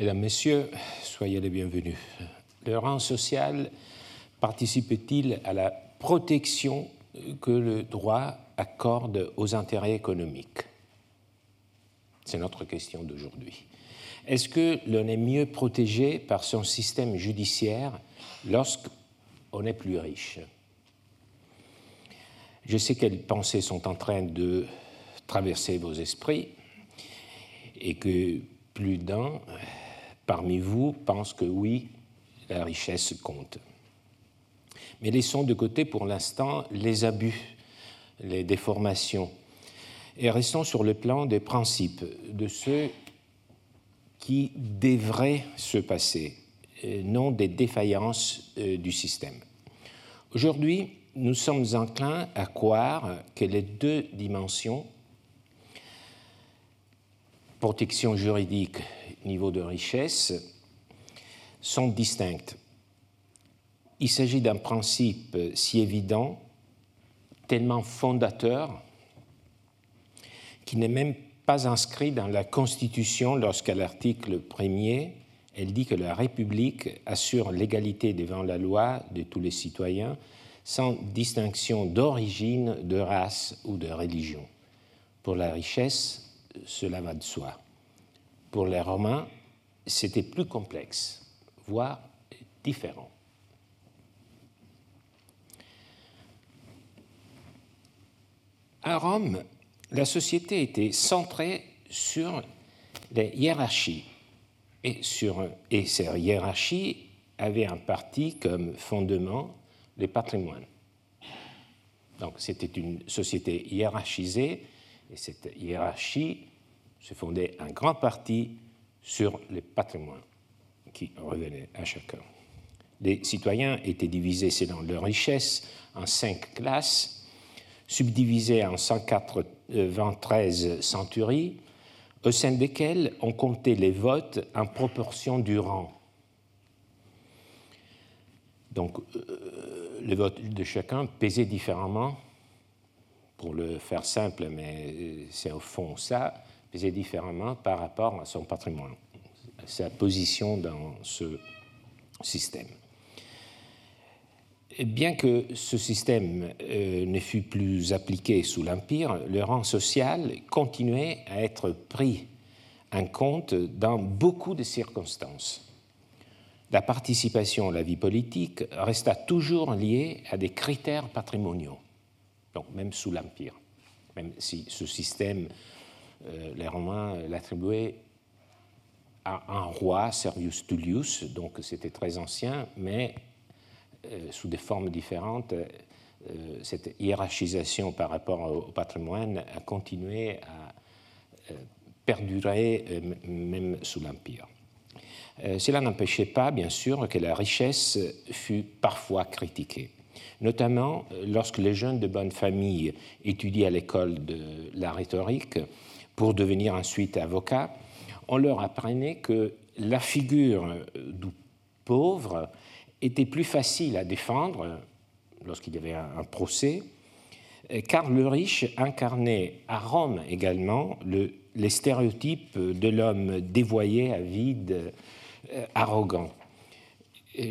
Mesdames, Messieurs, soyez les bienvenus. Le rang social participe-t-il à la protection que le droit accorde aux intérêts économiques? C'est notre question d'aujourd'hui. Est-ce que l'on est mieux protégé par son système judiciaire lorsqu'on est plus riche? Je sais quelles pensées sont en train de traverser vos esprits et que plus d'un parmi vous pense que oui, la richesse compte. Mais laissons de côté pour l'instant les abus, les déformations, et restons sur le plan des principes, de ce qui devrait se passer, non des défaillances euh, du système. Aujourd'hui, nous sommes enclins à croire que les deux dimensions, protection juridique, niveau de richesse, sont distinctes. Il s'agit d'un principe si évident, tellement fondateur, qui n'est même pas inscrit dans la Constitution lorsqu'à l'article 1er, elle dit que la République assure l'égalité devant la loi de tous les citoyens sans distinction d'origine, de race ou de religion. Pour la richesse, cela va de soi. Pour les Romains, c'était plus complexe, voire différent. À Rome, la société était centrée sur les hiérarchies et, sur, et ces hiérarchies avaient un parti comme fondement les patrimoines. Donc c'était une société hiérarchisée et cette hiérarchie se fondait en grande partie sur les patrimoines qui revenaient à chacun. Les citoyens étaient divisés selon leur richesse en cinq classes subdivisés en 193 centuries, au sein desquelles on comptait les votes en proportion du rang. Donc, euh, les votes de chacun pesaient différemment, pour le faire simple, mais c'est au fond ça, pesaient différemment par rapport à son patrimoine, à sa position dans ce système bien que ce système euh, ne fût plus appliqué sous l'Empire, le rang social continuait à être pris en compte dans beaucoup de circonstances. La participation à la vie politique resta toujours liée à des critères patrimoniaux, donc même sous l'Empire, même si ce système, les Romains l'attribuaient à un roi, Servius Tullius, donc c'était très ancien, mais euh, sous des formes différentes, euh, cette hiérarchisation par rapport au patrimoine a continué à euh, perdurer même sous l'Empire. Cela n'empêchait pas, bien sûr, que la richesse fût parfois critiquée, notamment lorsque les jeunes de bonne famille étudiaient à l'école de la rhétorique pour devenir ensuite avocats. On leur apprenait que la figure du pauvre était plus facile à défendre lorsqu'il y avait un procès, car le riche incarnait à Rome également le, les stéréotypes de l'homme dévoyé, avide, euh, arrogant.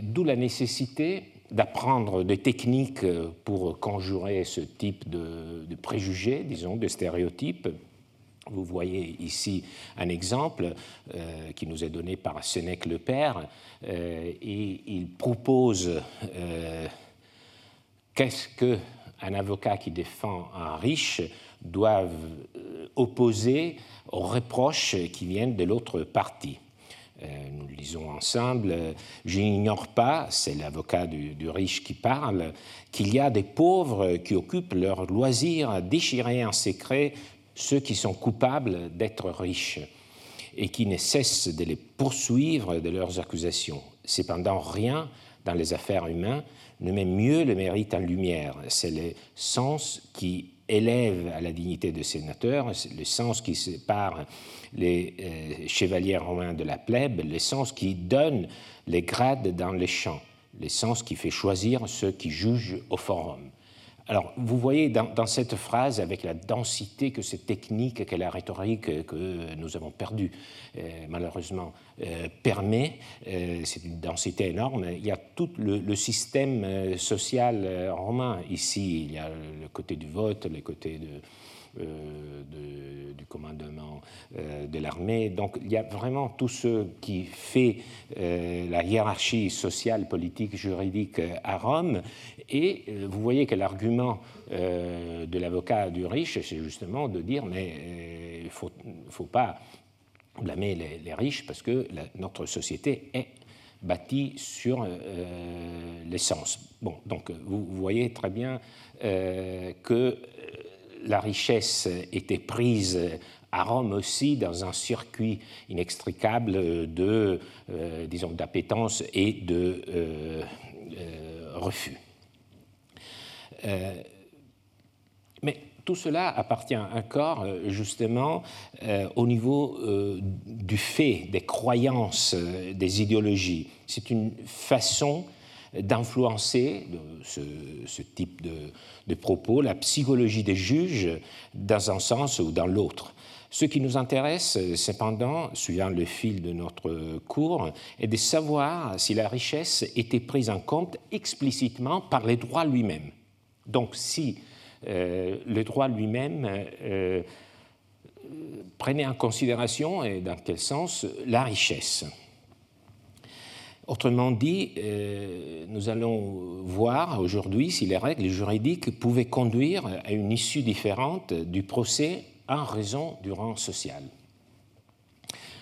D'où la nécessité d'apprendre des techniques pour conjurer ce type de, de préjugés, disons, de stéréotypes, vous voyez ici un exemple euh, qui nous est donné par Sénèque le Père, euh, et il propose euh, qu'est-ce qu'un avocat qui défend un riche doit opposer aux reproches qui viennent de l'autre partie. nous lisons ensemble. Je n'ignore pas, c'est l'avocat du, du, riche qui parle, qu'il y a des pauvres qui occupent leur loisir à déchirer en secret ceux qui sont coupables d'être riches et qui ne cessent de les poursuivre de leurs accusations. Cependant, rien dans les affaires humaines ne met mieux le mérite en lumière. C'est le sens qui élève à la dignité de sénateur, le sens qui sépare les euh, chevaliers romains de la plèbe, le sens qui donne les grades dans les champs, le sens qui fait choisir ceux qui jugent au forum. Alors, vous voyez dans, cette phrase, avec la densité que cette technique, que la rhétorique que nous avons perdue, euh, malheureusement, euh, permet, euh, c'est une densité énorme, il y a tout le, système social romain ici. Il y a le côté du vote, le côté de, du commandement de l'armée. Donc il y a vraiment tout ce qui fait la hiérarchie sociale, politique, juridique à Rome. Et vous voyez que l'argument de l'avocat du riche, c'est justement de dire mais il ne faut, pas blâmer les, riches parce que notre société est bâtie sur euh, l'essence. Bon, donc vous, voyez très bien euh, que la richesse était prise à Rome aussi dans un circuit inextricable de, euh, d'appétence et de refus. mais tout cela appartient encore euh, justement euh, au niveau euh, du fait, des croyances, des idéologies. C'est une façon d'influencer ce, type de, propos, la psychologie des juges, dans un sens ou dans l'autre. Ce qui nous intéresse, cependant, suivant le fil de notre cours, est de savoir si la richesse était prise en compte explicitement par les droits lui-même. Donc, si euh, le droit lui-même euh, prenait en considération, et dans quel sens, la richesse. Autrement dit, euh, nous allons voir aujourd'hui si les règles juridiques pouvaient conduire à une issue différente du procès en raison du rang social.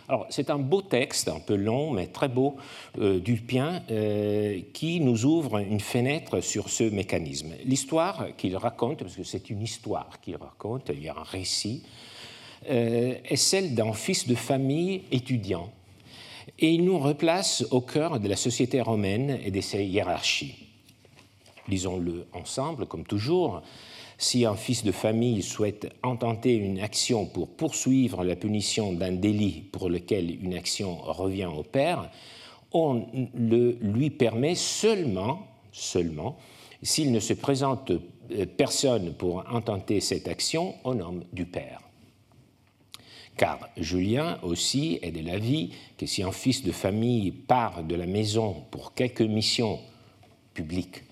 Alors, c'est un beau texte, un peu long, mais très beau, euh, d'Ulpien, euh, qui nous ouvre une fenêtre sur ce mécanisme. L'histoire qu'il raconte, parce que c'est une histoire qu'il raconte, il y a un récit, est celle d'un fils de famille étudiant. Et il nous replace au cœur de la société romaine et de ses hiérarchies. Lisons-le ensemble, comme toujours. Si un fils de famille souhaite intenter une action pour poursuivre la punition d'un délit pour lequel une action revient au père, on le lui permet seulement, seulement, s'il ne se présente euh, personne pour intenter cette action au nom du père. Car Julien aussi est de l'avis que si un fils de famille part de la maison pour quelque mission publique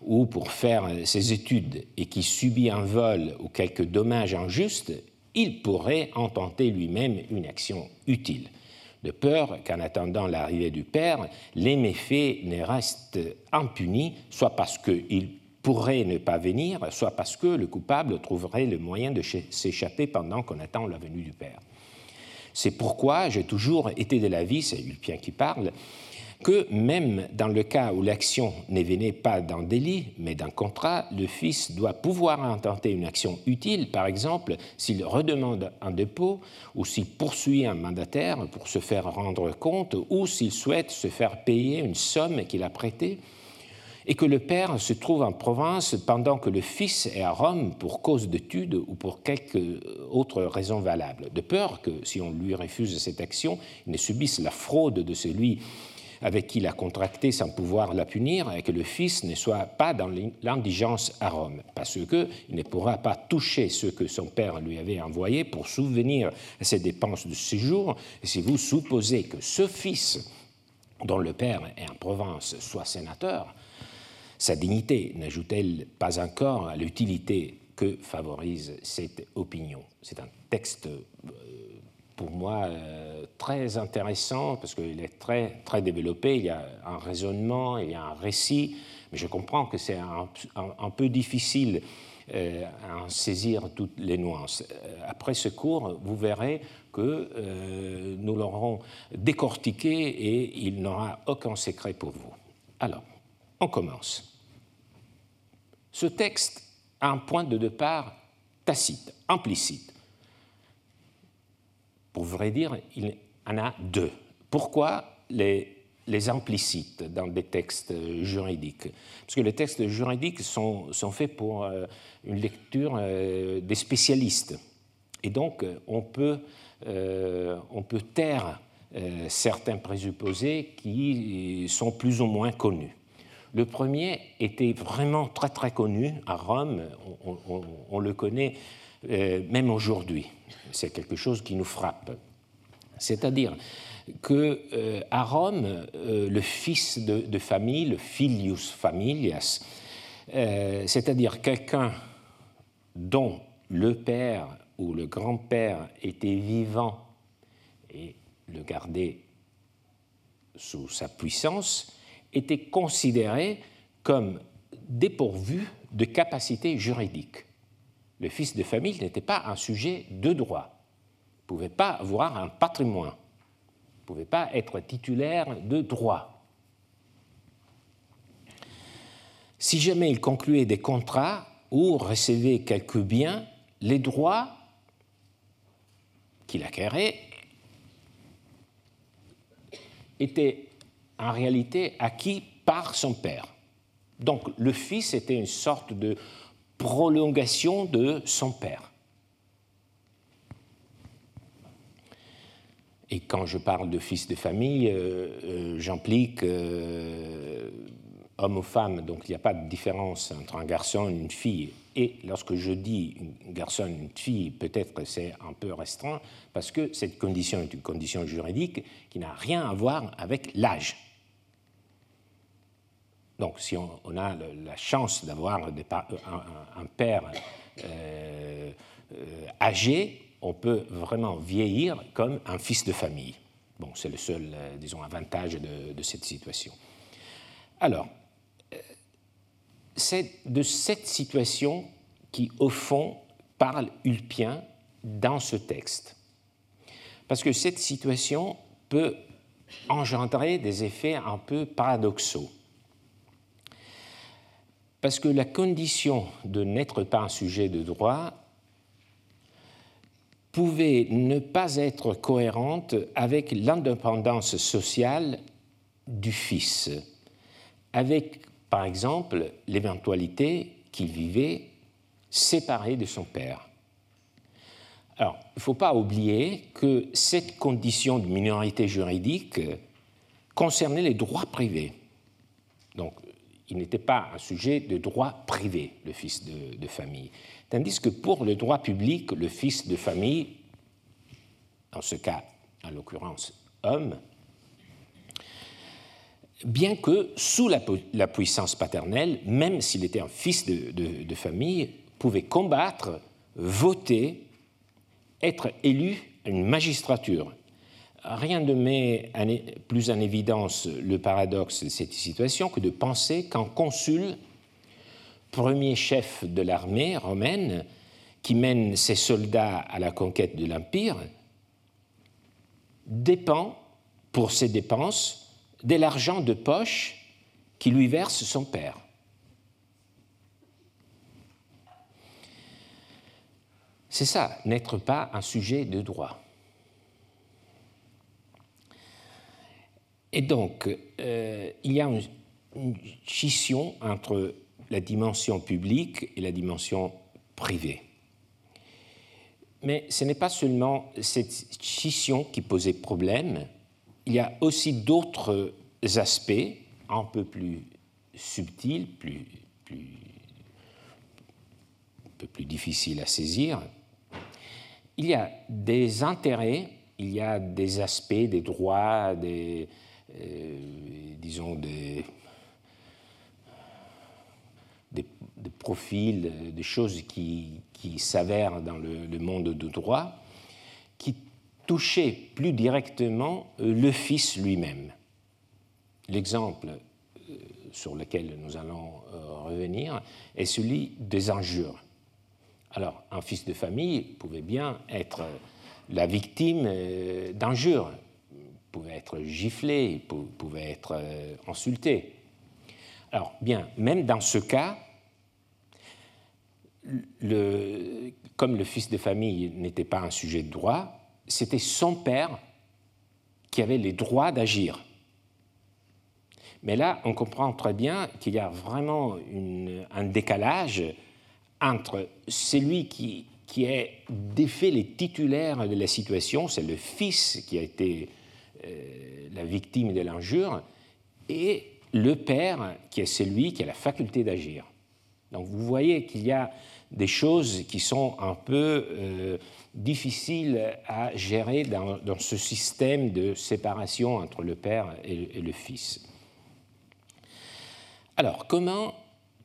ou pour faire ses études et qui subit un vol ou quelque dommage injuste, il pourrait intenter lui-même une action utile, de peur qu'en attendant l'arrivée du Père, les méfaits ne restent impunis, soit parce qu'il pourrait ne pas venir, soit parce que le coupable trouverait le moyen de s'échapper pendant qu'on attend la venue du Père. C'est pourquoi j'ai toujours été de l'avis, c'est Ulpien qui parle, que même dans le cas où l'action ne venait pas d'un délit, mais d'un contrat, le fils doit pouvoir intenter une action utile, par exemple s'il redemande un dépôt ou s'il poursuit un mandataire pour se faire rendre compte ou s'il souhaite se faire payer une somme qu'il a prêtée et que le père se trouve en province pendant que le fils est à Rome pour cause d'études ou pour quelque autre raison valable, de peur que si on lui refuse cette action, il ne subisse la fraude de celui avec qui il a contracté sans pouvoir la punir et que le fils ne soit pas dans l'indigence à Rome, parce qu'il ne pourra pas toucher ce que son père lui avait envoyé pour souvenir ses dépenses de séjour. Si vous supposez que ce fils, dont le père est en province, soit sénateur, sa dignité n'ajoute-t-elle pas encore à l'utilité que favorise cette opinion? C'est un texte euh, pour moi euh, très intéressant parce qu'il est très, très développé. Il y a un raisonnement, il y a un récit, mais je comprends que c'est un, peu difficile euh, à en saisir toutes les nuances. Après ce cours, vous verrez que nous l'aurons décortiqué et il n'aura aucun secret pour vous. Alors, on commence. Ce texte a un point de départ tacite, implicite pour vrai dire, il en a deux. Pourquoi les, implicites dans des textes juridiques? Parce que les textes juridiques sont, faits pour euh, une lecture euh, des spécialistes. Et donc, euh, on peut taire certains présupposés qui sont plus ou moins connus. Le premier était vraiment très très connu à Rome, on, le connaît euh, même aujourd'hui. C'est quelque chose qui nous frappe. C'est-à-dire que euh, à Rome, euh, le fils de, famille, le filius familias, c'est-à-dire quelqu'un dont le père ou le grand-père était vivant et le gardait sous sa puissance, était considéré comme dépourvu de capacité juridique. Le fils de famille n'était pas un sujet de droit, ne pouvait pas avoir un patrimoine, ne pouvait pas être titulaire de droit. Si jamais il concluait des contrats ou recevait quelques biens, les droits qu'il acquérait étaient en réalité acquis par son père. Donc le fils était une sorte de prolongation de son père. Et quand je parle de fils de famille, euh, euh, j'implique euh, homme ou femme, donc il n'y a pas de différence entre un garçon et une fille. Et lorsque je dis un garçon une fille, peut-être que c'est un peu restreint, parce que cette condition est une condition juridique qui n'a rien à voir avec l'âge. Donc si on, a la chance d'avoir un, père euh, euh, âgé, on peut vraiment vieillir comme un fils de famille. Bon, c'est le seul, euh, disons, avantage de cette situation. Alors, c'est de cette situation qui, au fond, parle Ulpien dans ce texte. Parce que cette situation peut engendrer des effets un peu paradoxaux. Parce que la condition de n'être pas un sujet de droit pouvait ne pas être cohérente avec l'indépendance sociale du fils, avec par exemple, l'éventualité qu'il vivait séparé de son père. Alors, il ne faut pas oublier que cette condition de minorité juridique concernait les droits privés. Il n'était pas un sujet de droit privé, le fils de, de, famille. Tandis que pour le droit public, le fils de famille, en ce cas, en l'occurrence, homme, bien que sous la, puissance paternelle, même s'il était un fils de, famille, pouvait combattre, voter, être élu à une magistrature. Rien ne met plus en évidence le paradoxe de cette situation que de penser qu'un consul, premier chef de l'armée romaine, qui mène ses soldats à la conquête de l'Empire, dépend pour ses dépenses de l'argent de poche qui lui verse son père. C'est ça, n'être pas un sujet de droit. Et donc, euh, il y a une, scission entre la dimension publique et la dimension privée. Mais ce n'est pas seulement cette scission qui posait problème, il y a aussi d'autres aspects un peu plus subtils, plus, plus, un peu plus difficiles à saisir. Il y a des intérêts, il y a des aspects, des droits, des, disons des, des, profils, des choses qui, qui s'avèrent dans le, le monde du droit, qui toucher plus directement euh, le Fils lui-même. L'exemple euh, sur lequel nous allons euh, revenir est celui des injures. Alors, un fils de famille pouvait bien être la victime d'injures, pouvait être giflé, pouvait être insulté. Alors, bien, même dans ce cas, le, comme le fils de famille n'était pas un sujet de droit, c'était son père qui avait les droits d'agir. Mais là, on comprend très bien qu'il y a vraiment un décalage entre celui qui, qui est défait les titulaires de la situation, c'est le fils qui a été euh, la victime de l'injure, et le père qui est celui qui a la faculté d'agir. Donc vous voyez qu'il y a des choses qui sont un peu euh, difficiles à gérer dans, ce système de séparation entre le père et, le fils. Alors, comment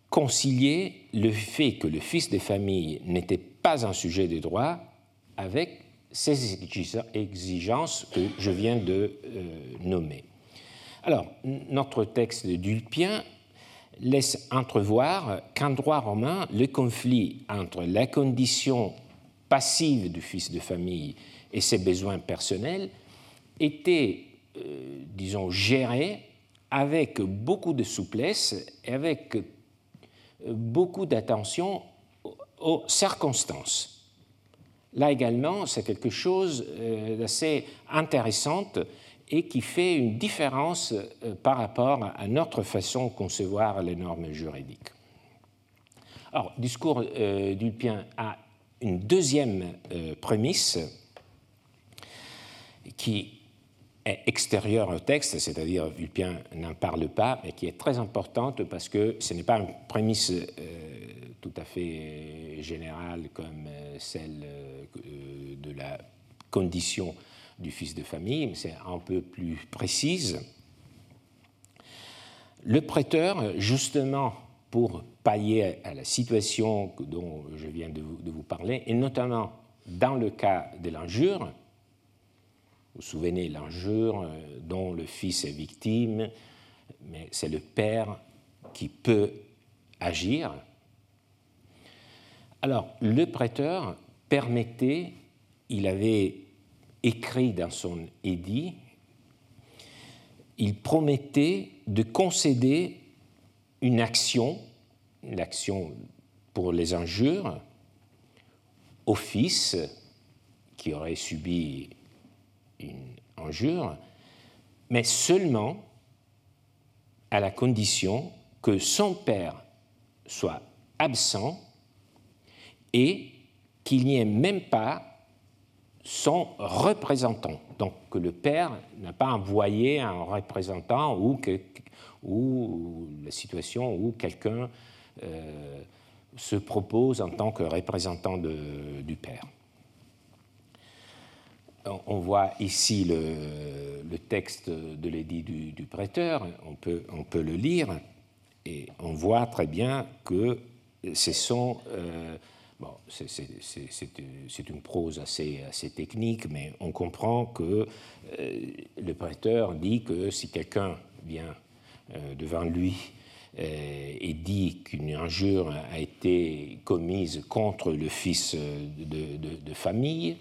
concilier le fait que le fils des familles n'était pas un sujet de droit avec ces exigences que je viens de euh, nommer Alors, notre texte d'Ulpien laisse entrevoir qu'en droit romain, le conflit entre la condition passive du fils de famille et ses besoins personnels était, euh, disons, géré avec beaucoup de souplesse et avec euh, beaucoup d'attention aux circonstances. Là également, c'est quelque chose euh, d'assez intéressant et qui fait une différence euh, par rapport à notre façon de concevoir les normes juridiques. Alors, discours euh, d'Ulpien a une deuxième prémisse qui est extérieure au texte, c'est-à-dire Ulpien n'en parle pas, mais qui est très importante parce que ce n'est pas une prémisse tout à fait générale comme celle de la condition du fils de famille, mais c'est un peu plus précise. Le prêteur, justement pour pallier à la situation dont je viens de vous, parler, et notamment dans le cas de l'injure, vous vous souvenez l'injure dont le fils est victime, mais c'est le père qui peut agir. Alors, le prêteur permettait, il avait écrit dans son édit, il promettait de concéder une action, l'action pour les injures, au fils qui aurait subi une injure, mais seulement à la condition que son père soit absent et qu'il n'y ait même pas son représentant. Donc que le père n'a pas envoyé un représentant ou, que, ou la situation où quelqu'un euh, se propose en tant que représentant du père. On voit ici le, texte de l'édit du, prêteur, on peut, on peut, le lire, et on voit très bien que ce sont euh, c'est une prose assez, technique, mais on comprend que euh, le prêteur dit que si quelqu'un vient euh, devant lui euh, et dit qu'une injure a été commise contre le fils de, famille,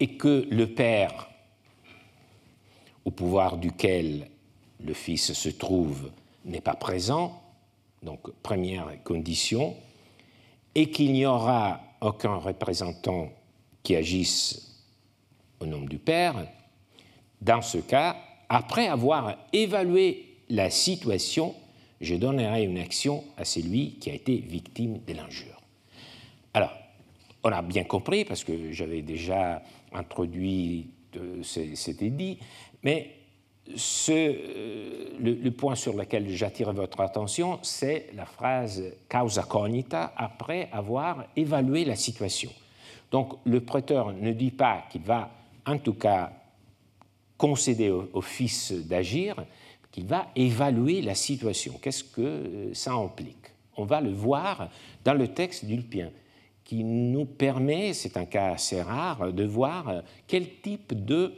et que le père, au pouvoir duquel le fils se trouve, n'est pas présent, donc première condition, et qu'il n'y aura aucun représentant qui agisse au nom du Père, dans ce cas, après avoir évalué la situation, je donnerai une action à celui qui a été victime de l'injure. Alors, on a bien compris, parce que j'avais déjà introduit euh, cet édit, mais euh, le, point sur lequel j'attire votre attention, c'est la phrase causa cognita après avoir évalué la situation. Donc le prêteur ne dit pas qu'il va en tout cas concéder au, fils d'agir, qu'il va évaluer la situation. Qu'est-ce que euh, ça implique? On va le voir dans le texte d'Ulpien, qui nous permet, c'est un cas assez rare, de voir quel type de euh,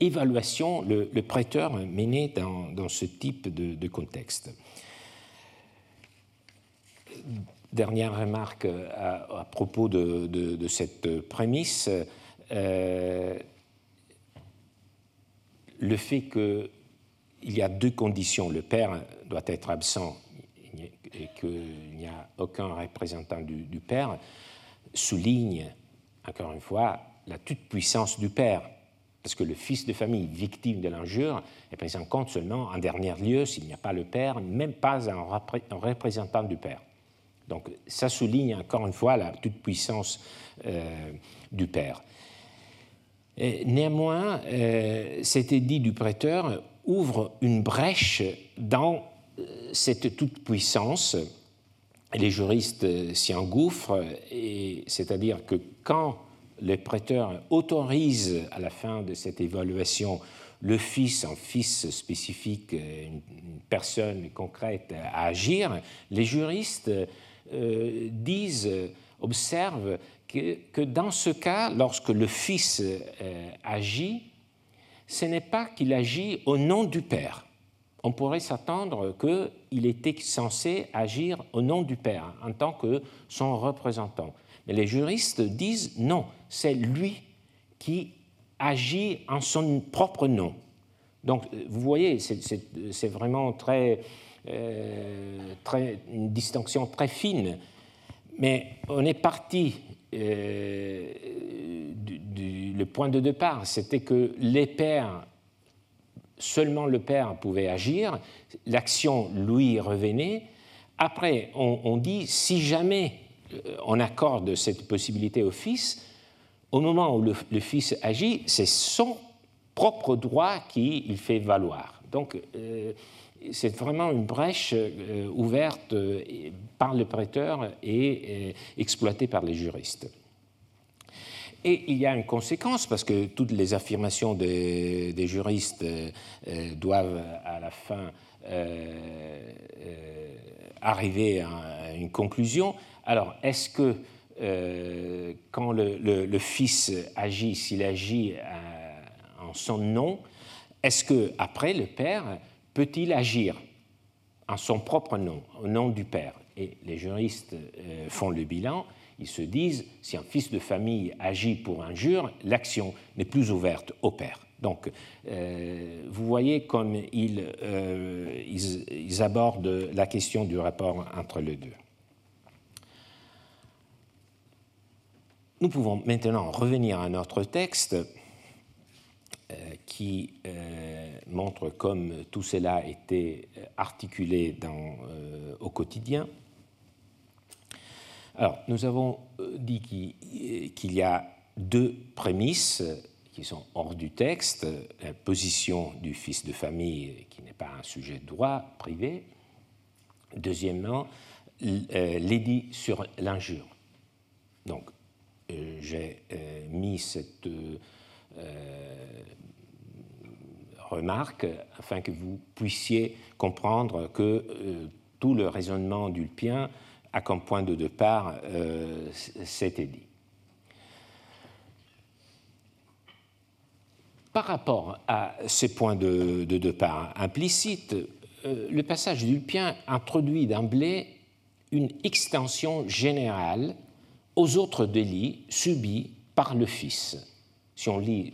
évaluation le, prêteur menait dans, ce type de, contexte. Dernière remarque à, propos de, cette prémisse, euh, le fait qu'il y a deux conditions, le père doit être absent et qu'il n'y a aucun représentant du, du père, souligne, encore une fois, la toute-puissance du père parce que le fils de famille victime de l'injure est pris en compte seulement en dernier lieu s'il n'y a pas le père, même pas un, représentant du père. Donc ça souligne encore une fois la toute-puissance euh, du père. néanmoins, euh, cet édit du prêteur ouvre une brèche dans cette toute-puissance. Les juristes s'y engouffrent, c'est-à-dire que quand le prêteur autorise à la fin de cette évaluation le fils, un fils spécifique, une, personne concrète à agir, les juristes euh, disent, observent que, dans ce cas, lorsque le fils euh, agit, ce n'est pas qu'il agit au nom du père. On pourrait s'attendre qu'il était censé agir au nom du père en tant que son représentant. Mais les juristes disent non, c'est lui qui agit en son propre nom. Donc, vous voyez, c'est vraiment très, euh, très, une distinction très fine. Mais on est parti euh, du, le point de départ, c'était que les pères, seulement le père pouvait agir, l'action lui revenait. Après, on, dit, si jamais euh, on accorde cette possibilité au fils, au moment où le, fils agit, c'est son propre droit qu'il fait valoir. Donc, euh, c'est vraiment une brèche euh, ouverte euh, par le prêteur et exploitée par les juristes. Et il y a une conséquence, parce que toutes les affirmations des, juristes doivent à la fin arriver à une conclusion. Alors, est-ce que quand le, fils agit, s'il agit en son nom, est-ce que après le père peut-il agir en son propre nom, au nom du père? Et les juristes euh, font le bilan. Ils se disent, si un fils de famille agit pour injure, l'action n'est plus ouverte au père. Donc, euh, vous voyez comme euh, ils, abordent la question du rapport entre les deux. Nous pouvons maintenant revenir à notre texte euh, qui euh, montre comme tout cela était articulé euh, au quotidien. Alors, nous avons dit qu'il y a deux prémices qui sont hors du texte, la position du fils de famille qui n'est pas un sujet de droit privé. Deuxièmement, l'édit sur l'injure. Donc, j'ai mis cette remarque afin que vous puissiez comprendre que euh, tout le raisonnement d'Ulpien a comme point de départ euh, cet édit. Par rapport à ces points de, départ implicites, euh, le passage d'Ulpien introduit d'emblée une extension générale aux autres délits subis par le Fils. Si on lit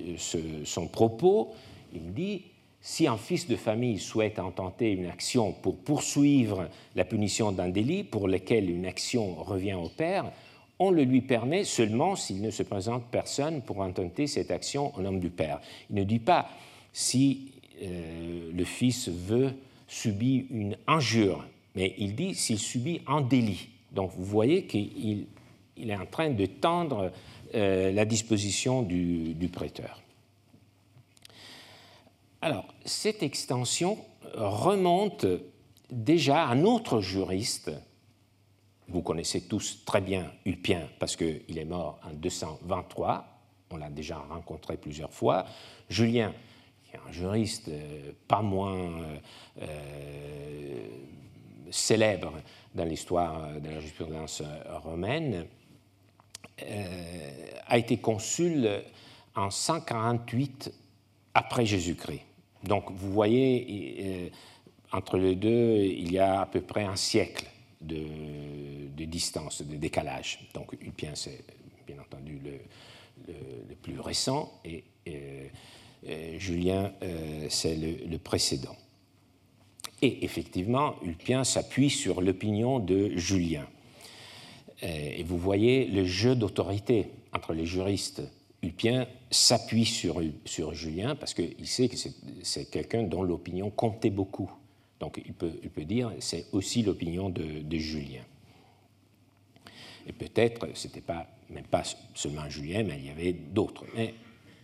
son propos, il dit si un fils de famille souhaite intenter une action pour poursuivre la punition d'un délit pour lequel une action revient au père, on le lui permet seulement s'il ne se présente personne pour intenter cette action au nom du père. Il ne dit pas si euh, le fils veut subir une injure, mais il dit s'il subit un délit. Donc vous voyez qu'il est en train de tendre euh, la disposition du prêteur. Alors, cette extension remonte déjà à un autre juriste. Vous connaissez tous très bien Ulpien parce qu'il est mort en 223. On l'a déjà rencontré plusieurs fois. Julien, qui est un juriste euh, pas moins euh, célèbre dans l'histoire de la jurisprudence romaine, a été consul en 148 après Jésus-Christ. Donc vous voyez, euh, entre les deux, il y a à peu près un siècle de, distance, de décalage. Donc Ulpien, c'est bien entendu le, plus récent et euh, euh, Julien, c'est le, précédent. Et effectivement, Ulpien s'appuie sur l'opinion de Julien. Et vous voyez le jeu d'autorité entre les juristes Ulpien s'appuie sur, sur Julien parce qu'il sait que c'est quelqu'un dont l'opinion comptait beaucoup. Donc il peut, il peut dire c'est aussi l'opinion de, Julien. Et peut-être, ce n'était pas, même pas seulement Julien, mais il y avait d'autres. Mais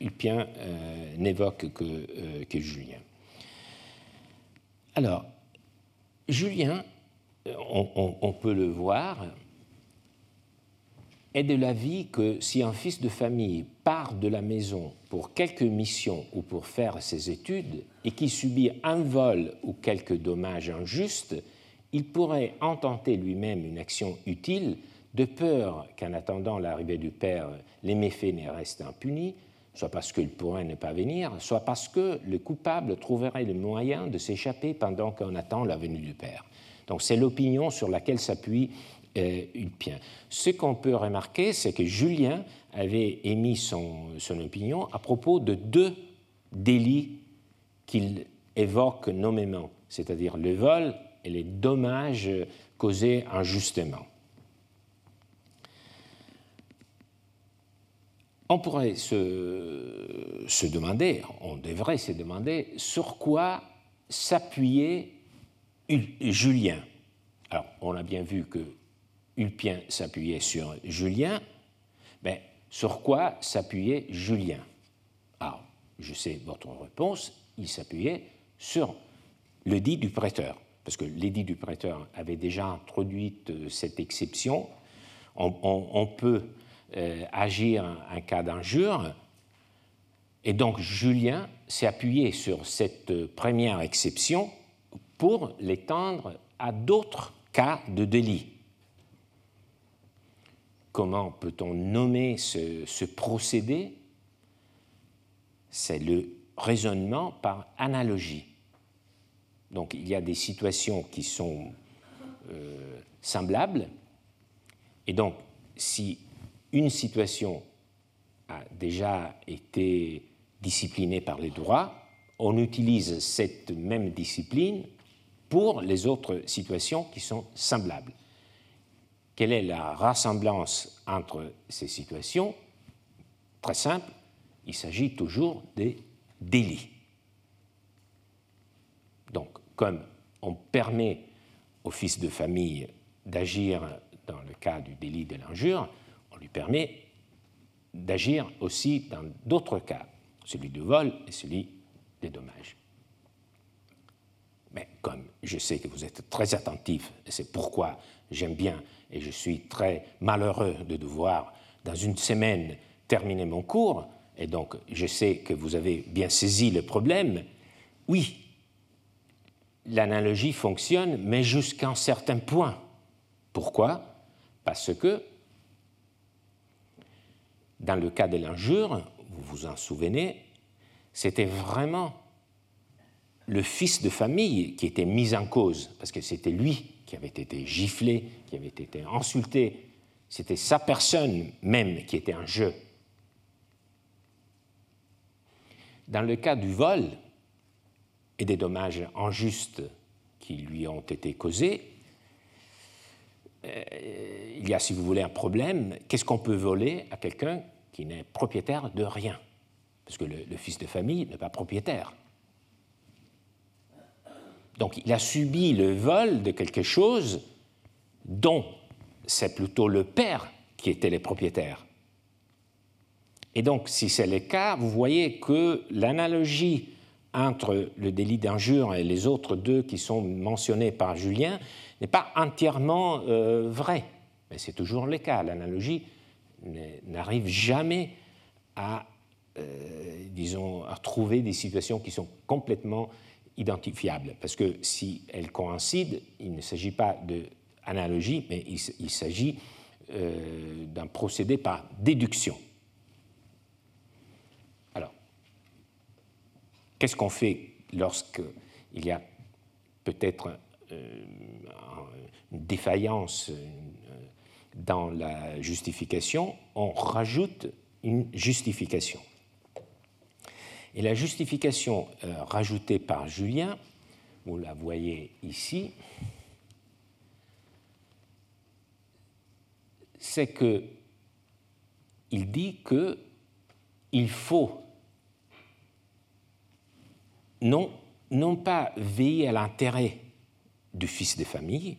Ulpien euh, n'évoque que, euh, que, Julien. Alors, Julien, on, peut le voir, est de l'avis que si un fils de famille part de la maison pour quelque mission ou pour faire ses études et qui subit un vol ou quelque dommage injuste, il pourrait intenter lui-même une action utile de peur qu'en attendant l'arrivée du Père, les méfaits ne restent impunis, soit parce qu'il pourrait ne pas venir, soit parce que le coupable trouverait le moyen de s'échapper pendant qu'on attend la venue du Père. Donc c'est l'opinion sur laquelle s'appuie euh. Ce qu'on peut remarquer, c'est que Julien avait émis son, opinion à propos de deux délits qu'il évoque nommément, c'est-à-dire le vol et les dommages causés injustement. On pourrait se, demander, on devrait se demander sur quoi s'appuyait Julien. Alors, on a bien vu que Ulpien s'appuyait sur Julien, mais sur quoi s'appuyait Julien? Alors, je sais votre réponse, il s'appuyait sur le dit du prêteur, parce que l'édit du prêteur avait déjà introduit euh, cette exception. on peut euh, agir en cas d'injure. Et donc Julien s'est appuyé sur cette première exception pour l'étendre à d'autres cas de délit. Comment peut-on nommer ce, procédé? C'est le raisonnement par analogie. Donc il y a des situations qui sont euh, semblables, et donc si une situation a déjà été disciplinée par les droits, on utilise cette même discipline pour les autres situations qui sont semblables. Quelle est la rassemblance entre ces situations? Très simple, il s'agit toujours des délits. Donc, comme on permet au fils de famille d'agir dans le cas du délit de l'injure, lui permet d'agir aussi dans d'autres cas, celui du vol et celui des dommages. Mais comme je sais que vous êtes très attentif, et c'est pourquoi j'aime bien et je suis très malheureux de devoir, dans une semaine, terminer mon cours, et donc je sais que vous avez bien saisi le problème, oui, l'analogie fonctionne, mais jusqu'à un certain point. Pourquoi? Parce que dans le cas de l'injure, vous vous en souvenez, c'était vraiment le fils de famille qui était mis en cause, parce que c'était lui qui avait été giflé, qui avait été insulté, c'était sa personne même qui était en jeu. Dans le cas du vol et des dommages injustes qui lui ont été causés, euh, il y a, si vous voulez, un problème. Qu'est-ce qu'on peut voler à quelqu'un qui n'est propriétaire de rien, parce que le, fils de famille n'est pas propriétaire. Donc il a subi le vol de quelque chose dont c'est plutôt le père qui était le propriétaire. Et donc, si c'est le cas, vous voyez que l'analogie entre le délit d'injure et les autres deux qui sont mentionnés par Julien n'est pas entièrement euh, vraie. Mais c'est toujours le cas. L'analogie n'arrive jamais à, euh, disons, à trouver des situations qui sont complètement Parce que si elles coïncident, il ne s'agit pas d'analogie, mais il, s'agit euh, d'un procédé par déduction. Alors, qu'est-ce qu'on fait lorsqu'il y a peut-être euh, une défaillance, dans la justification, on rajoute une justification. Et la justification euh, rajoutée par Julien, vous la voyez ici, c'est que il dit que il faut non, non pas veiller à l'intérêt du fils de famille,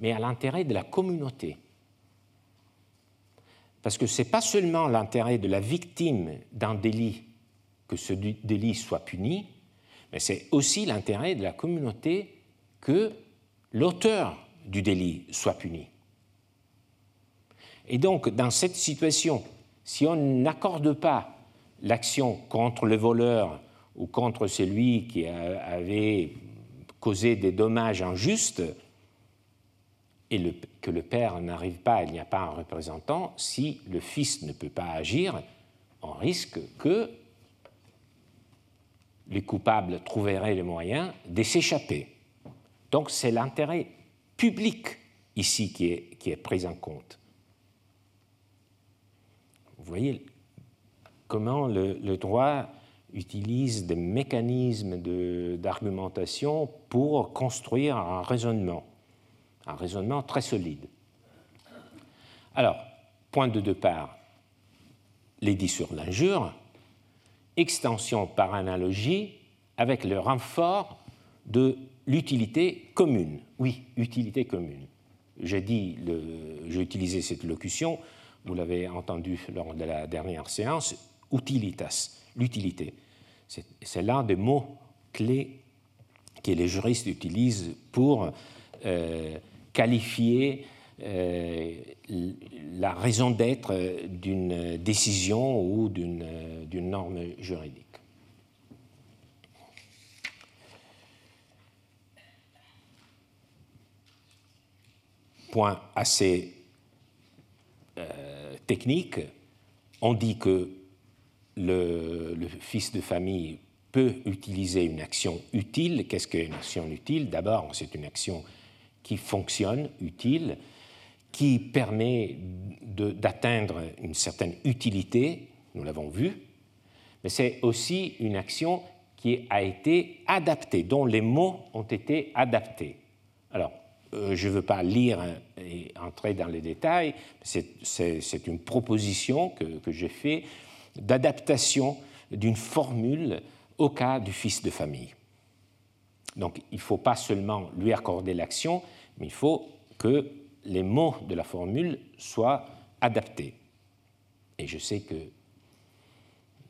mais à l'intérêt de la communauté. Parce que ce n'est pas seulement l'intérêt de la victime d'un délit que ce délit soit puni, mais c'est aussi l'intérêt de la communauté que l'auteur du délit soit puni. Et donc, dans cette situation, si on n'accorde pas l'action contre le voleur ou contre celui qui avait causé des dommages injustes, et que le père n'arrive pas, il n'y a pas un représentant, si le fils ne peut pas agir, on risque que les coupables trouveraient le moyen de s'échapper. Donc c'est l'intérêt public ici qui est, qui est pris en compte. Vous voyez comment le, droit utilise des mécanismes d'argumentation pour construire un raisonnement, un raisonnement très solide. Alors, point de départ, l'édit sur l'injure, extension par analogie avec le renfort de l'utilité commune. Oui, utilité commune. J'ai utilisé cette locution, vous l'avez entendu lors de la dernière séance, utilitas, l'utilité. C'est l'un des mots clés que les juristes utilisent pour euh, qualifier la raison d'être d'une décision ou d'une norme juridique. Point assez euh, technique, on dit que le, le, fils de famille peut utiliser une action utile. Qu'est-ce qu'une action utile? D'abord, c'est une action qui fonctionne, utile, qui permet d'atteindre une certaine utilité, nous l'avons vu, mais c'est aussi une action qui a été adaptée, dont les mots ont été adaptés. Alors, euh, je ne veux pas lire et entrer dans les détails, c'est une proposition que, que j'ai faite d'adaptation d'une formule au cas du fils de famille. Donc il ne faut pas seulement lui accorder l'action, mais il faut que les mots de la formule soient adaptés. Et je sais que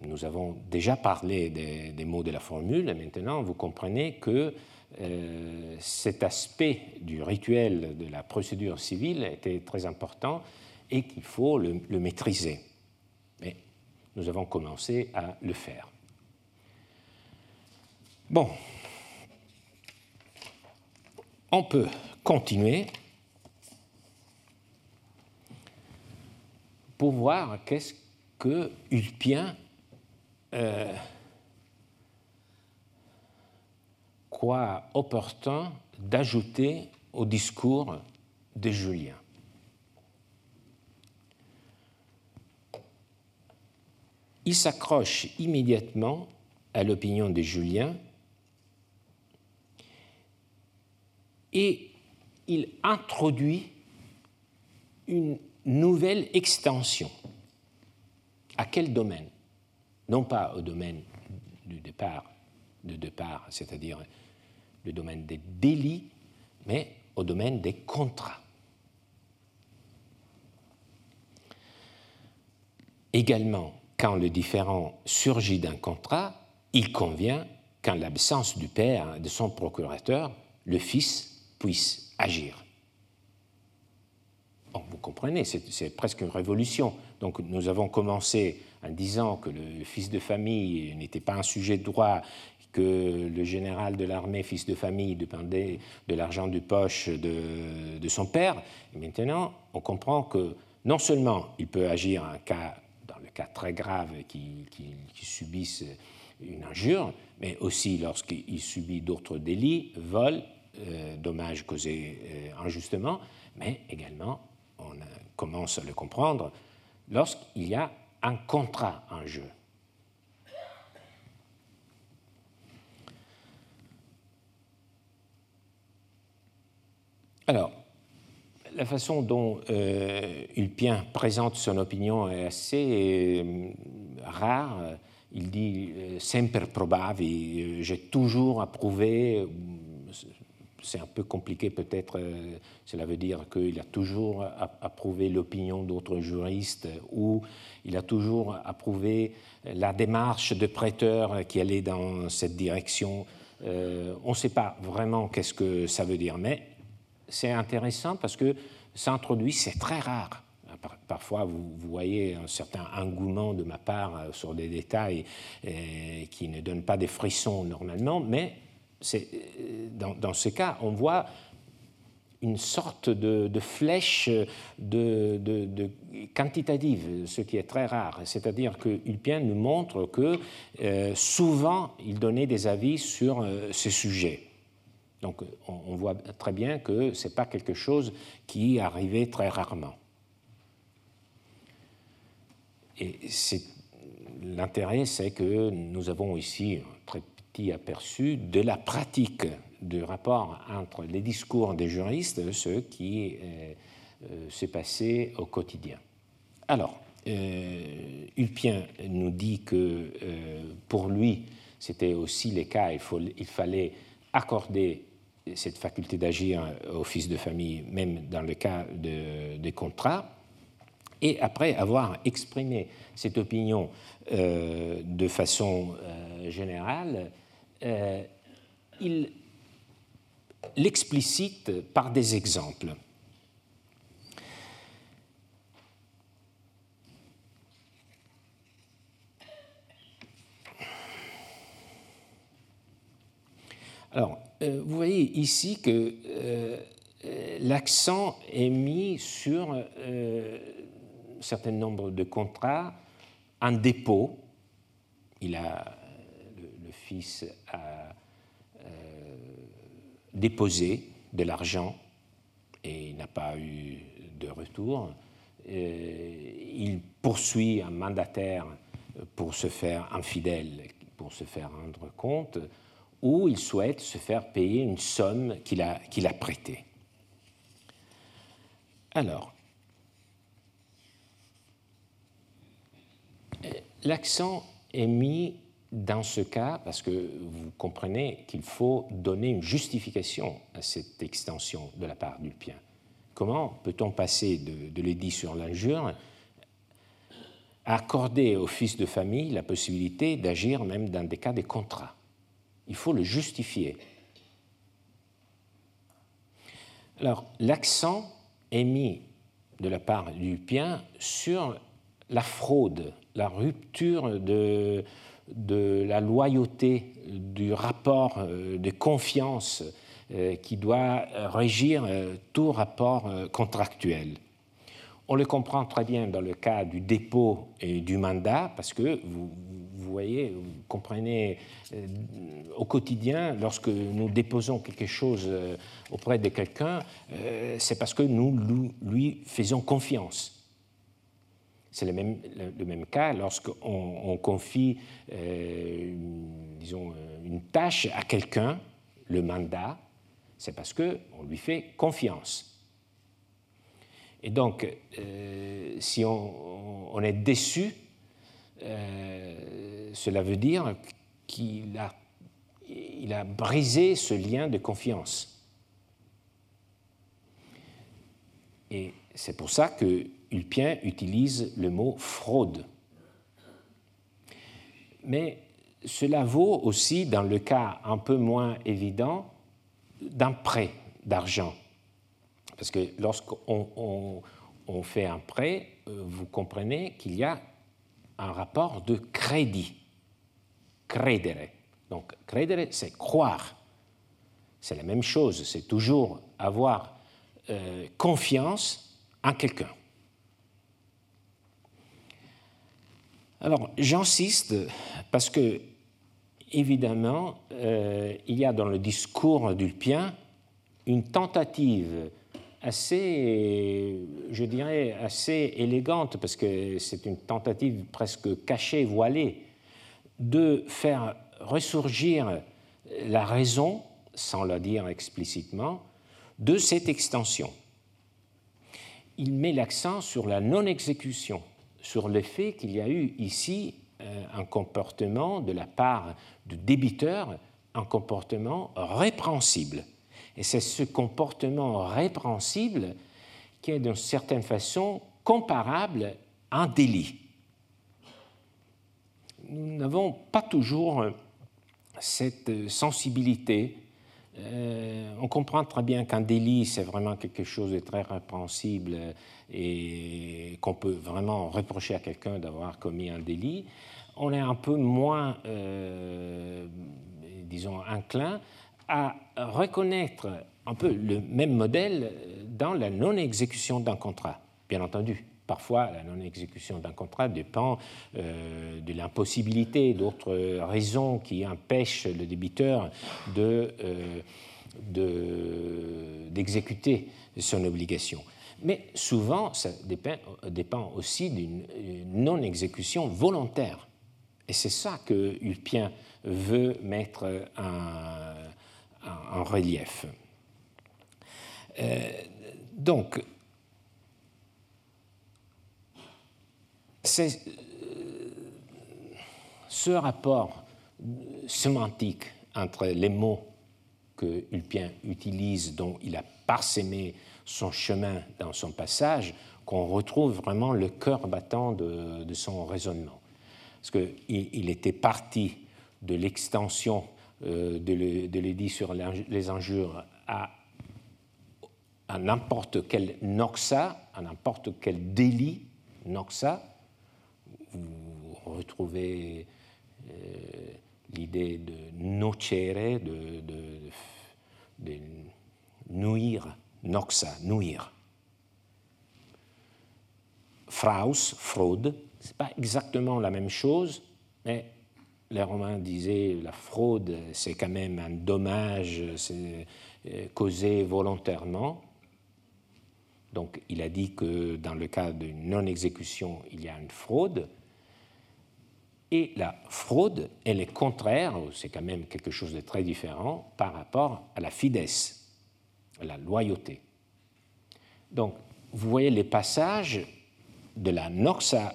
nous avons déjà parlé des, mots de la formule, et maintenant vous comprenez que euh, cet aspect du rituel de la procédure civile était très important et qu'il faut le, le maîtriser. Mais nous avons commencé à le faire. Bon, on peut continuer voir qu'est-ce que Ulpien euh, croit opportun d'ajouter au discours de Julien. Il s'accroche immédiatement à l'opinion de Julien et il introduit une nouvelle extension. À quel domaine? Non pas au domaine du départ, de départ, c'est-à-dire le domaine des délits, mais au domaine des contrats. Également, quand le différent surgit d'un contrat, il convient qu'en l'absence du père, de son procurateur, le fils puisse agir vous comprenez, c'est presque une révolution. Donc nous avons commencé en disant que le fils de famille n'était pas un sujet de droit, que le général de l'armée, fils de famille, dépendait de l'argent du poche de, son père. Et maintenant, on comprend que non seulement il peut agir dans le cas très grave qu'il subisse une injure, mais aussi lorsqu'il subit d'autres délits, vol, euh, dommages causés euh, injustement, mais également on commence à le comprendre, lorsqu'il y a un contrat en jeu. Alors, la façon dont euh, Ulpien présente son opinion est assez euh, rare. Il dit euh, semper probavi, j'ai toujours approuvé, c'est un peu compliqué peut-être, euh, cela veut dire qu'il a toujours approuvé l'opinion d'autres juristes ou il a toujours approuvé la démarche de prêteurs qui allait dans cette direction. Euh, on ne sait pas vraiment qu'est-ce que ça veut dire, mais c'est intéressant parce que ça introduit, c'est très rare. Parfois, vous, voyez un certain engouement de ma part euh, sur des détails qui ne donnent pas des frissons normalement, mais euh, dans, dans, ce cas, on voit une sorte de, flèche de, quantitative, ce qui est très rare. C'est-à-dire que Ulpien nous montre que euh, souvent il donnait des avis sur euh, ce sujet. Donc on, voit très bien que ce n'est pas quelque chose qui arrivait très rarement. Et l'intérêt, c'est que nous avons ici très aperçu de la pratique du rapport entre les discours des juristes, ce qui euh, euh, s'est passé au quotidien. Alors, euh, Ulpien nous dit que pour lui, c'était aussi le cas, il, fallait accorder cette faculté d'agir au fils de famille, même dans le cas de, des contrats. Et après avoir exprimé cette opinion de façon générale, euh, il l'explicite par des exemples. Alors, euh, vous voyez ici que euh, l'accent est mis sur un certain nombre de contrats en dépôt. Il a fils a euh, déposé de l'argent et n'a pas eu de retour. Euh, il poursuit un mandataire pour se faire infidèle, pour se faire rendre compte, ou il souhaite se faire payer une somme qu'il a, qu'il a prêtée. Alors, l'accent est mis dans ce cas, parce que vous comprenez qu'il faut donner une justification à cette extension de la part du bien. Comment peut-on passer de, l'édit sur l'injure à accorder au fils de famille la possibilité d'agir même dans des cas de contrat Il faut le justifier. Alors, l'accent est mis de la part du bien sur la fraude, la rupture de, de la loyauté, du rapport euh, de confiance euh, qui doit régir euh, tout rapport contractuel. On le comprend très bien dans le cas du dépôt et du mandat, parce que vous, voyez, vous comprenez au quotidien, lorsque nous déposons quelque chose auprès de quelqu'un, c'est parce que nous lui faisons confiance. C'est le même, le même cas lorsqu'on confie euh, une, disons, euh, une tâche à quelqu'un, le mandat, c'est parce qu'on lui fait confiance. Et donc, euh, si on, est déçu, cela veut dire qu'il a, il a brisé ce lien de confiance. Et c'est pour ça que Ulpien utilise le mot fraude. Mais cela vaut aussi dans le cas un peu moins évident d'un prêt d'argent. Parce que lorsqu'on on, fait un prêt, euh, vous comprenez qu'il y a un rapport de crédit. Credere. Donc, credere, c'est croire. C'est la même chose, c'est toujours avoir euh, confiance en quelqu'un. Alors, j'insiste parce que, évidemment, euh, il y a dans le discours d'Ulpien une tentative assez, je dirais, assez élégante, parce que c'est une tentative presque cachée, voilée, de faire ressurgir la raison, sans la dire explicitement, de cette extension. Il met l'accent sur la non-exécution sur le fait qu'il y a eu ici euh, un comportement de la part du débiteur, un comportement répréhensible. Et c'est ce comportement répréhensible qui est d'une certaine façon comparable à un délit. Nous n'avons pas toujours cette sensibilité. Euh, on comprend très bien qu'un délit, c'est vraiment quelque chose de très répréhensible et qu'on peut vraiment reprocher à quelqu'un d'avoir commis un délit. On est un peu moins, euh, disons, inclin à reconnaître un peu le même modèle dans la non-exécution d'un contrat, bien entendu. Parfois, la non-exécution d'un contrat dépend euh, de l'impossibilité d'autres raisons qui empêchent le débiteur euh, d'exécuter de, son obligation. Mais souvent, ça dépend, dépend aussi d'une non-exécution volontaire. Et c'est ça que Ulpien veut mettre en, relief. Euh, donc, euh, ce rapport sémantique entre les mots que Ulpien utilise, dont il a parsemé son chemin dans son passage, qu'on retrouve vraiment le cœur battant de, son raisonnement. Parce qu'il il était parti de l'extension euh, de l'édit sur les injures à, n'importe quel noxa, à n'importe quel délit noxa, vous retrouvez euh, l'idée de nocere, de, de, nuire, noxa, nuire. Fraus, fraude, ce n'est pas exactement la même chose, mais les Romains disaient la fraude, c'est quand même un dommage euh, causé volontairement. Donc il a dit que dans le cas d'une non-exécution, il y a une fraude. Et la fraude, elle est contraire, c'est quand même quelque chose de très différent par rapport à la fidesse, la loyauté. Donc, vous voyez les passages de la noxa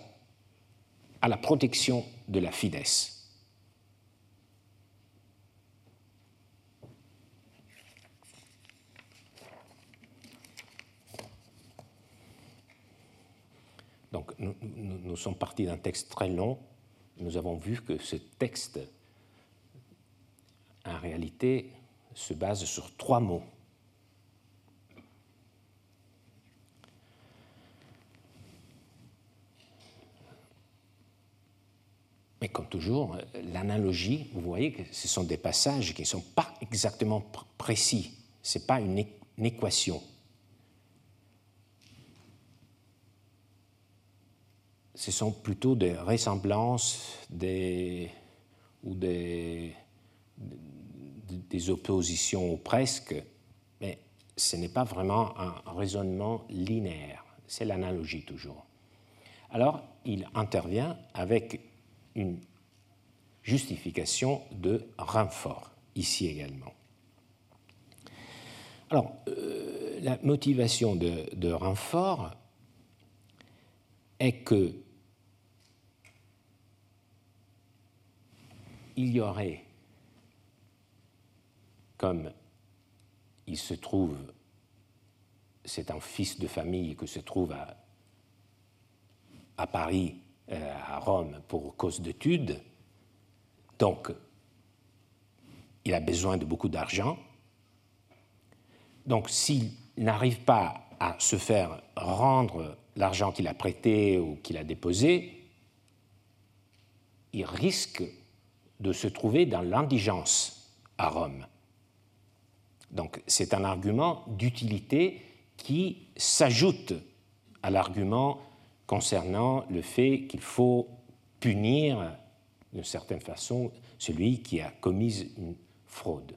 à la protection de la fidesse. Donc, nous sommes partis d'un texte très long nous avons vu que ce texte, en réalité, se base sur trois mots. Mais comme toujours, l'analogie, vous voyez que ce sont des passages qui ne sont pas exactement précis. Ce n'est pas une, équation. ce sont plutôt des ressemblances des, ou des, des oppositions presque, mais ce n'est pas vraiment un raisonnement linéaire, c'est l'analogie toujours. Alors, il intervient avec une justification de renfort, ici également. Alors, euh, la motivation de, renfort est que il y aurait, comme il se trouve, c'est un fils de famille qui se trouve à, Paris, à Rome, pour cause d'études, donc il a besoin de beaucoup d'argent. Donc s'il n'arrive pas à se faire rendre l'argent qu'il a prêté ou qu'il a déposé, il risque de se trouver dans l'indigence à Rome. Donc c'est un argument d'utilité qui s'ajoute à l'argument concernant le fait qu'il faut punir d'une certaine façon celui qui a commis une fraude.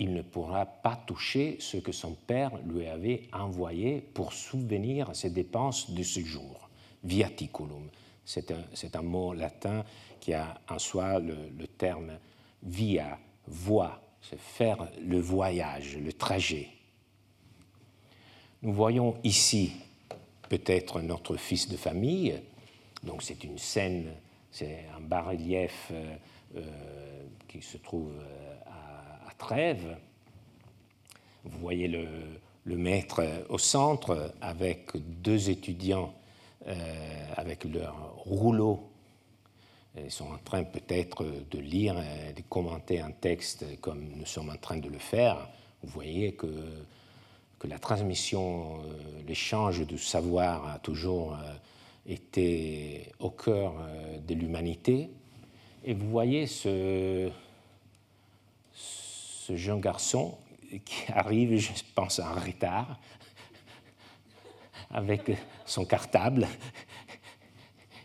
il ne pourra pas toucher ce que son père lui avait envoyé pour souvenir ses dépenses de ce jour. Viaticulum. C'est un, mot latin qui a en soi le, terme via, voie, c'est faire le voyage, le trajet. Nous voyons ici peut-être notre fils de famille. Donc c'est une scène, c'est un bas-relief qui se trouve à, Trèves. Vous voyez le, maître au centre avec deux étudiants avec leur rouleau ils sont en train peut-être de lire, de commenter un texte comme nous sommes en train de le faire. Vous voyez que, que la transmission, euh, l'échange de savoir a toujours euh, été au cœur euh, de l'humanité. Et vous voyez ce, ce jeune garçon qui arrive, je pense, en retard, avec son cartable,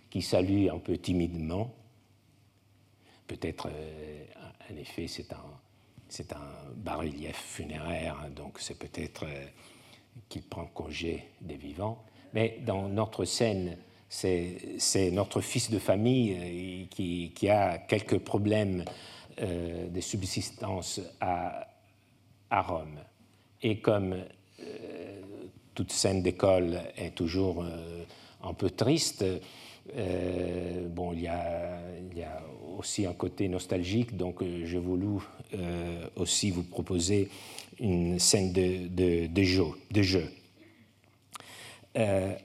qui salue un peu timidement peut-être, euh, en effet, c'est un, un bas-relief funéraire, hein, donc c'est peut-être euh, qu'il prend congé des vivants. Mais dans notre scène, c'est notre fils de famille euh, qui, qui, a quelques problèmes de subsistance à, à, Rome. Et comme toute scène d'école est toujours un peu triste, bon, il y, a, aussi un côté nostalgique, donc euh, voulu euh, aussi vous proposer une scène de, jeu. Euh,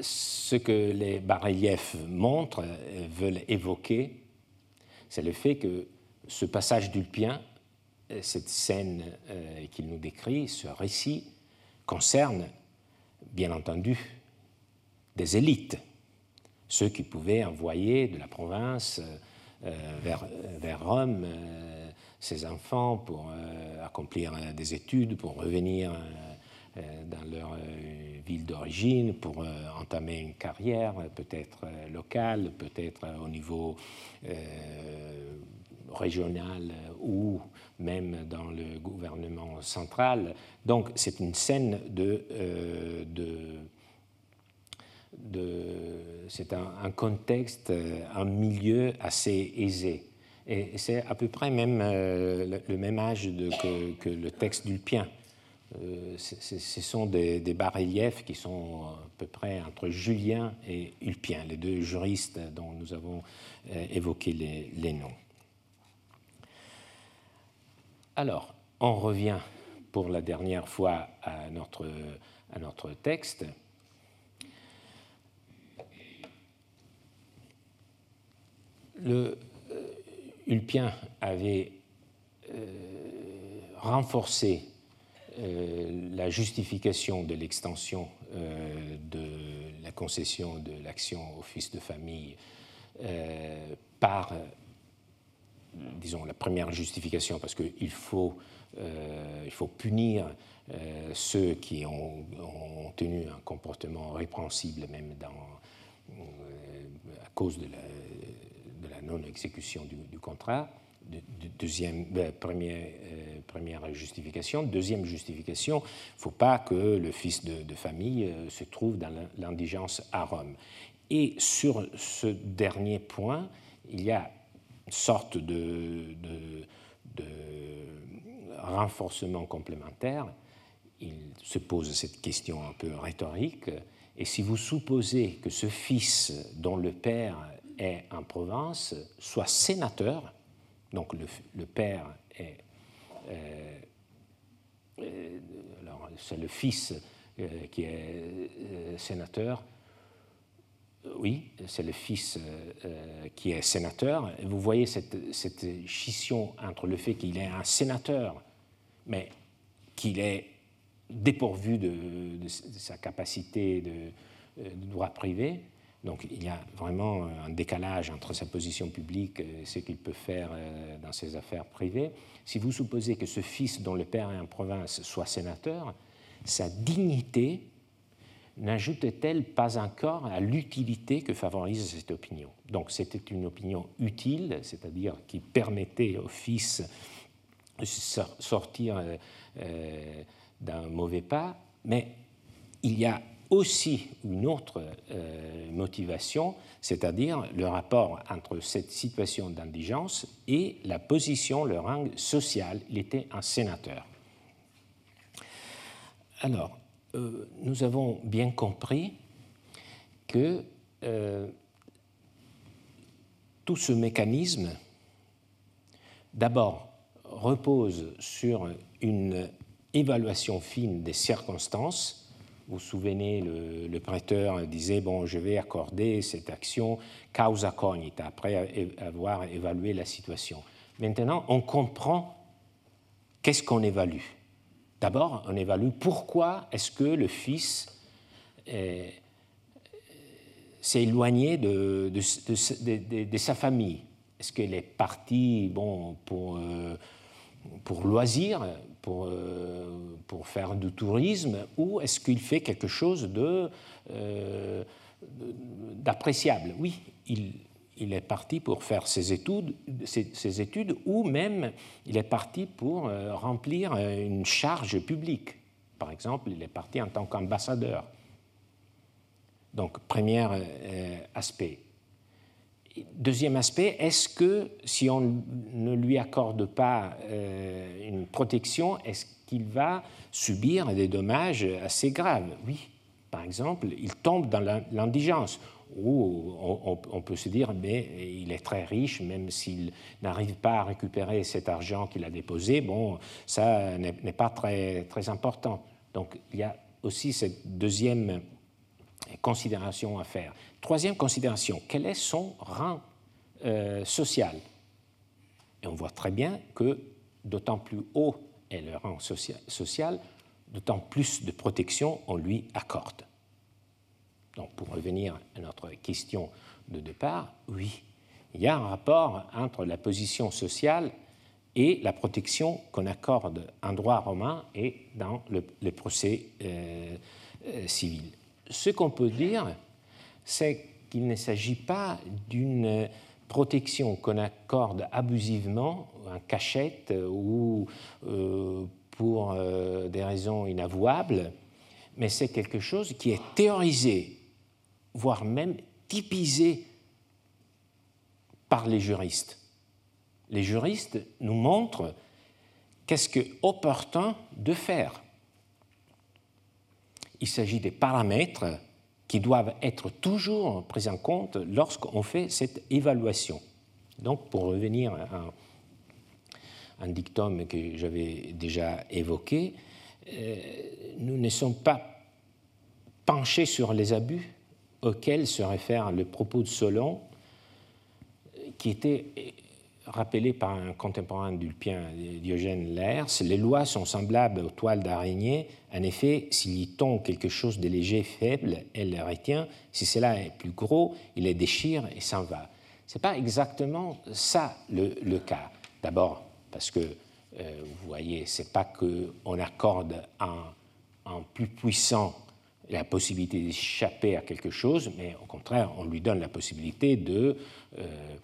ce que les bas-reliefs montrent, veulent évoquer, c'est le fait que ce passage d'Ulpien, cette scène qu'il nous décrit, ce récit, concerne, bien entendu, des élites ceux qui pouvaient envoyer de la province euh, vers, Rome euh, ses enfants pour euh, accomplir des études, pour revenir dans leur ville d'origine, pour entamer une carrière peut-être locale, peut-être au niveau régional ou même dans le gouvernement central. Donc c'est une scène de, de c'est un, contexte, un milieu assez aisé. Et c'est à peu près même euh, le, même âge que, le texte d'Ulpien. Euh, ce sont des, bas-reliefs qui sont à peu près entre Julien et Ulpien, les deux juristes dont nous avons euh, évoqué les, noms. Alors, on revient pour la dernière fois à notre, texte. le euh, Ulpien avait euh, renforcé euh, la justification de l'extension de la concession de l'action au fils de famille par, disons, la première justification, parce qu'il faut, il faut punir ceux qui ont, tenu un comportement répréhensible, même dans, à cause de la, non-exécution du, contrat. deuxième, première, euh, première, justification. Deuxième justification, il ne faut pas que le fils de, famille euh, se trouve dans l'indigence à Rome. Et sur ce dernier point, il y a sorte de, renforcement complémentaire. Il se pose cette question un peu rhétorique. Et si vous supposez que ce fils dont le père est en province, soit sénateur, donc le, père est. Euh, euh, c'est le fils euh, qui est sénateur. Oui, c'est le fils qui est sénateur. Vous voyez cette, scission entre le fait qu'il est un sénateur, mais qu'il est dépourvu de, sa capacité de, de droit privé, donc il y a vraiment un décalage entre sa position publique et ce qu'il peut faire euh, dans ses affaires privées. Si vous supposez que ce fils dont le père est en province soit sénateur, sa dignité n'ajoute-t-elle pas encore à l'utilité que favorise cette opinion? Donc c'était une opinion utile, c'est-à-dire qui permettait au fils de sortir euh, euh, d'un mauvais pas, mais il y a aussi une autre euh, motivation, c'est-à-dire le rapport entre cette situation d'indigence et la position, le rang social. Il était un sénateur. Alors, nous avons bien compris que tout ce mécanisme, d'abord, repose sur une évaluation fine des circonstances. Vous vous souvenez, le, prêteur disait Bon, je vais accorder cette action causa cognita, après avoir évalué la situation. Maintenant, on comprend qu'est-ce qu'on évalue. D'abord, on évalue pourquoi est-ce que le fils s'est éloigné de, de, sa famille. Est-ce qu'il est parti bon, pour, euh, pour loisir, pour, euh, faire du tourisme, ou est-ce qu'il fait quelque chose euh, d'appréciable? Oui, il, il, est parti pour faire ses études, ses, ou même il est parti pour remplir une charge publique. Par exemple, il est parti en tant qu'ambassadeur. Donc, premier aspect. Deuxième aspect, est-ce que si on ne lui accorde pas euh, une protection, est-ce qu'il va subir des dommages assez graves? Oui. Par exemple, il tombe dans l'indigence, ou on, peut se dire, mais il est très riche, même s'il n'arrive pas à récupérer cet argent qu'il a déposé, bon, ça n'est pas très, très important. Donc il y a aussi cette deuxième considération à faire. Troisième considération, quel est son rang euh, social? Et on voit très bien que d'autant plus haut est le rang social, d'autant plus de protection on lui accorde. Donc pour revenir à notre question de départ, oui, il y a un rapport entre la position sociale et la protection qu'on accorde en droit romain et dans le, procès euh, euh, civil ce qu'on peut dire, c'est qu'il ne s'agit pas d'une protection qu'on accorde abusivement, en cachette ou euh, pour euh, des raisons inavouables, mais c'est quelque chose qui est théorisé, voire même typisé par les juristes. Les juristes nous montrent qu'est-ce que opportun de faire il s'agit des paramètres qui doivent être toujours pris en compte lorsqu'on fait cette évaluation. Donc, pour revenir à un, dictum que j'avais déjà évoqué, euh, nous ne sommes pas penchés sur les abus auxquels se réfère le propos de Solon, qui était rappelé par un contemporain d'Ulpien, Diogène Laërce, les lois sont semblables aux toiles d'araignée. En effet, s'il y tombe quelque chose de léger, faible, elle le retient. Si cela est plus gros, il les déchire et s'en va. Ce n'est pas exactement ça le, cas. D'abord, parce que, euh, vous voyez, ce n'est pas qu'on accorde un, plus puissant la possibilité d'échapper à quelque chose, mais au contraire, on lui donne la possibilité de... Euh,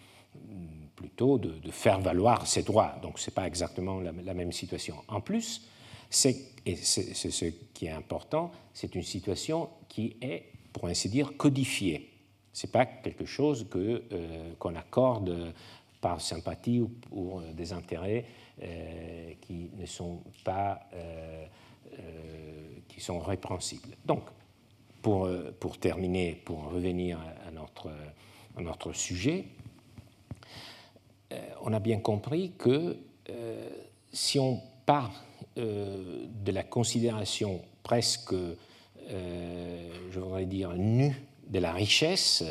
plutôt de, faire valoir ses droits. Donc ce n'est pas exactement la, même situation. En plus, c'est, et c'est, ce qui est important, c'est une situation qui est, pour ainsi dire, codifiée. Ce n'est pas quelque chose que, euh, qu'on accorde par sympathie ou pour des intérêts euh, qui ne sont pas qui sont répréhensibles. Donc, pour, pour terminer, pour revenir à notre, à notre sujet, euh, on a bien compris que euh, si on part euh, de la considération presque, je voudrais dire, nue de la richesse,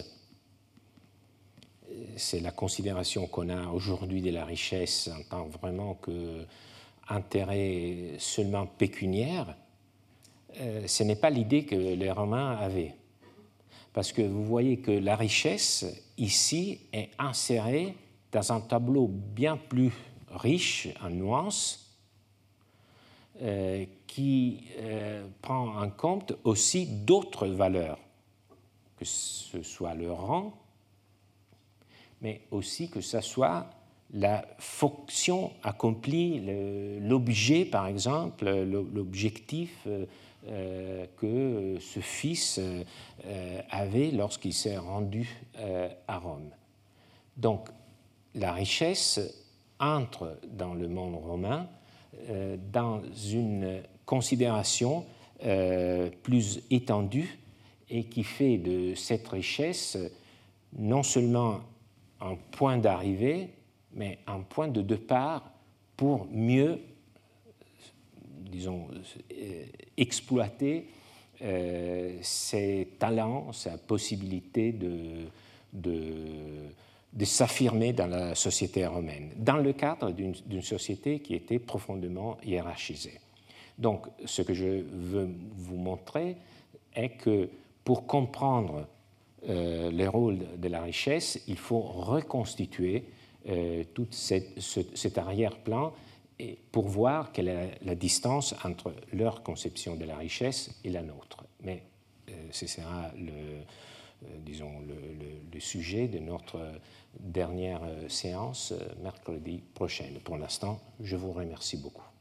c'est la considération qu'on a aujourd'hui de la richesse en tant vraiment que intérêt seulement pécuniaire, ce n'est pas l'idée que les Romains avaient. Parce que vous voyez que la richesse, ici, est insérée dans un tableau bien plus riche en nuances, euh, qui euh, prend en compte aussi d'autres valeurs, que ce soit le rang, mais aussi que ce soit la fonction accomplie, l'objet par exemple, l'objectif euh, que ce fils avait lorsqu'il s'est rendu à Rome. Donc la richesse entre dans le monde romain euh, dans une considération plus étendue et qui fait de cette richesse non seulement un point d'arrivée, mais un point de départ pour mieux, disons, exploiter ses talents, sa possibilité de, de, s'affirmer dans la société romaine, dans le cadre d'une société qui était profondément hiérarchisée. Donc, ce que je veux vous montrer est que pour comprendre euh, les rôles de la richesse, il faut reconstituer euh, tout cet arrière-plan pour voir quelle est la distance entre leur conception de la richesse et la nôtre. Mais euh, ce sera le, disons, le, sujet de notre dernière séance mercredi prochaine. Pour l'instant, je vous remercie beaucoup.